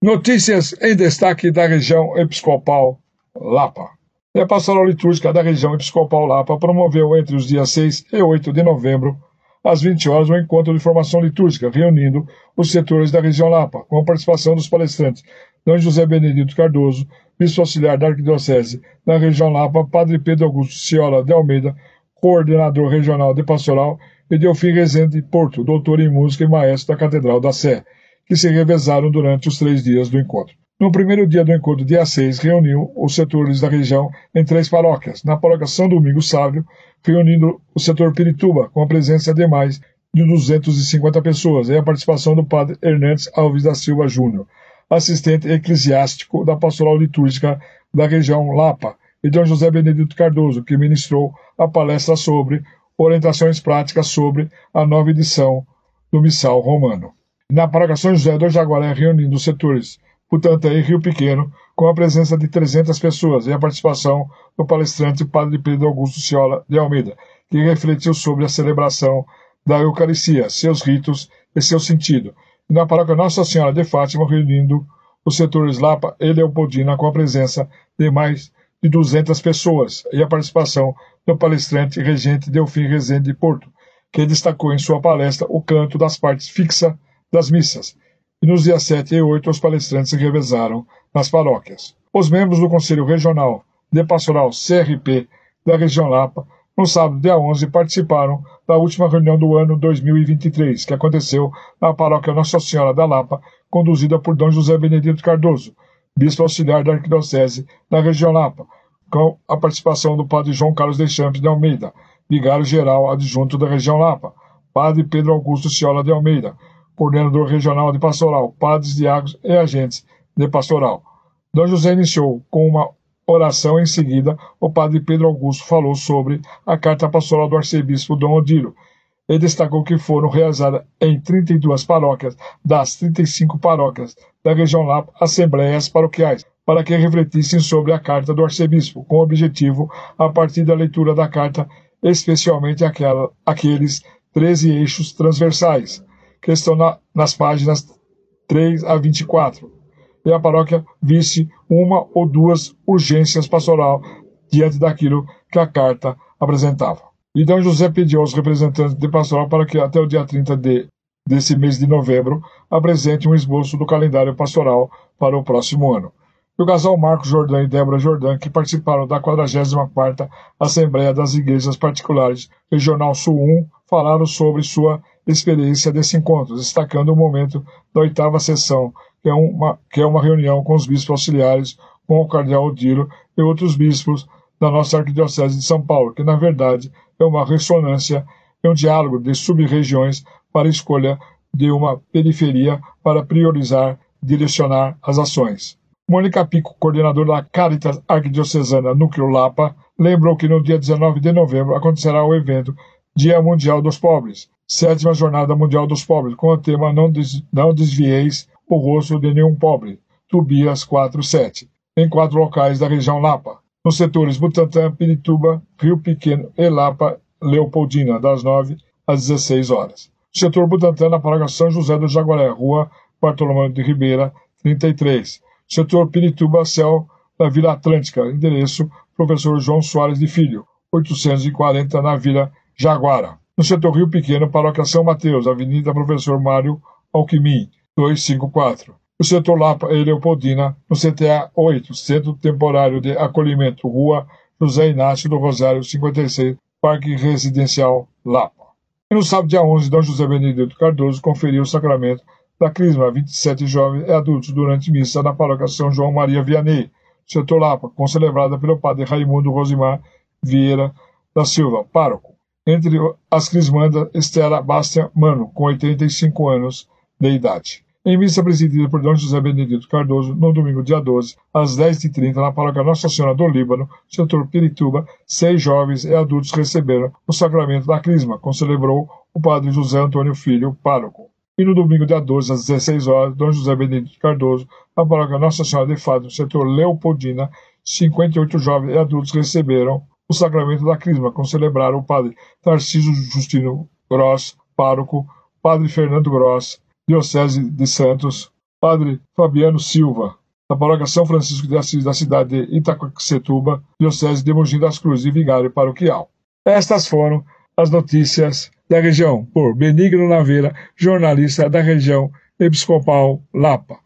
Notícias em destaque da região episcopal Lapa. A pastoral litúrgica da região episcopal Lapa promoveu entre os dias 6 e 8 de novembro, às 20 horas, um encontro de formação litúrgica, reunindo os setores da região Lapa, com a participação dos palestrantes D. José Benedito Cardoso, bispo auxiliar da Arquidiocese da região Lapa, Padre Pedro Augusto Ciola de Almeida, coordenador regional de pastoral, e Delfim Rezende Porto, doutor em música e maestro da Catedral da Sé que se revezaram durante os três dias do encontro. No primeiro dia do encontro, dia 6, reuniu os setores da região em três paróquias. Na paróquia São Domingos Sávio, reunindo o setor Pirituba, com a presença de mais de 250 pessoas, e a participação do padre Hernandes Alves da Silva Júnior, assistente eclesiástico da pastoral litúrgica da região Lapa, e Dom José Benedito Cardoso, que ministrou a palestra sobre orientações práticas sobre a nova edição do Missal Romano na paróquia São José do Jaguaré, reunindo os setores Butantã e Rio Pequeno, com a presença de 300 pessoas e a participação do palestrante Padre Pedro Augusto Ciola de Almeida, que refletiu sobre a celebração da Eucaristia, seus ritos e seu sentido. E na paróquia Nossa Senhora de Fátima, reunindo os setores Lapa e Leopoldina, com a presença de mais de 200 pessoas e a participação do palestrante regente Delfim Rezende de Porto, que destacou em sua palestra o canto das partes fixa das missas, e nos dias 7 e 8 os palestrantes se revezaram nas paróquias. Os membros do Conselho Regional de Pastoral CRP da região Lapa, no sábado, dia 11, participaram da última reunião do ano 2023, que aconteceu na paróquia Nossa Senhora da Lapa, conduzida por Dom José Benedito Cardoso, bispo auxiliar da Arquidiocese da região Lapa, com a participação do padre João Carlos Deschamps de Almeida, vigário-geral adjunto da região Lapa, padre Pedro Augusto Ciola de Almeida, coordenador regional de pastoral, padres, diáconos e agentes de pastoral. Dom José iniciou com uma oração em seguida, o padre Pedro Augusto falou sobre a carta pastoral do arcebispo Dom Odilo e destacou que foram realizadas em 32 paróquias das 35 paróquias da região lá assembleias paroquiais para que refletissem sobre a carta do arcebispo, com objetivo, a partir da leitura da carta, especialmente aquela, aqueles 13 eixos transversais que estão na, nas páginas 3 a 24. E a paróquia visse uma ou duas urgências pastoral diante daquilo que a carta apresentava. E José pediu aos representantes de pastoral para que até o dia 30 de, desse mês de novembro apresente um esboço do calendário pastoral para o próximo ano. E o casal Marcos Jordão e Débora Jordão, que participaram da 44ª Assembleia das Igrejas Particulares Regional Sul 1, falaram sobre sua experiência desse encontro, destacando o momento da oitava sessão, que é uma, que é uma reunião com os bispos auxiliares, com o cardeal Odilo e outros bispos da nossa Arquidiocese de São Paulo, que na verdade é uma ressonância, é um diálogo de sub-regiões para escolha de uma periferia para priorizar, direcionar as ações. Mônica Pico, coordenadora da Caritas Arquidiocesana Núcleo Lapa, lembrou que no dia 19 de novembro acontecerá o evento Dia Mundial dos Pobres, sétima Jornada Mundial dos Pobres, com o tema Não, des, não desvieis o rosto de nenhum pobre, Tubias 4.7, em quatro locais da região Lapa, nos setores Butantã, Pirituba, Rio Pequeno e Lapa, Leopoldina, das 9 às 16 horas. Setor Butantã, na paróquia São José do Jaguaré, Rua Bartolomeu de Ribeira, 33. Setor Pirituba, Céu da Vila Atlântica, endereço Professor João Soares de Filho, 840, na Vila Jaguara no setor Rio Pequeno, Paróquia São Mateus, Avenida Professor Mário Alquimim, 254. O setor Lapa e Leopoldina, no CTA 8, Centro Temporário de Acolhimento, Rua José Inácio do Rosário, 56, Parque Residencial Lapa. E no sábado, dia 11, Dom José Benedito Cardoso conferiu o sacramento da Crisma a 27 jovens e adultos durante missa na paróquia São João Maria Vianney, setor Lapa, concelebrada pelo padre Raimundo Rosimar Vieira da Silva, pároco. Entre as crismandas, Estela Bastia Mano, com 85 anos de idade. Em missa presidida por Dom José Benedito Cardoso, no domingo, dia 12, às 10h30, na paróquia Nossa Senhora do Líbano, setor Pirituba, seis jovens e adultos receberam o sacramento da crisma, como celebrou o padre José Antônio Filho, pároco. E no domingo, dia 12, às 16 horas, Dom José Benedito Cardoso, na paróquia Nossa Senhora de Fátima, setor Leopoldina, 58 jovens e adultos receberam o sacramento da Crisma, como celebraram o padre Tarcísio Justino Gross, pároco, padre Fernando Gross, Diocese de Santos, Padre Fabiano Silva, da paróquia São Francisco de Assis, da cidade de Itacoaxetuba, diocese de Mogi das Cruzes e vigário paroquial. Estas foram as notícias da região por Benigno Naveira, jornalista da região episcopal Lapa.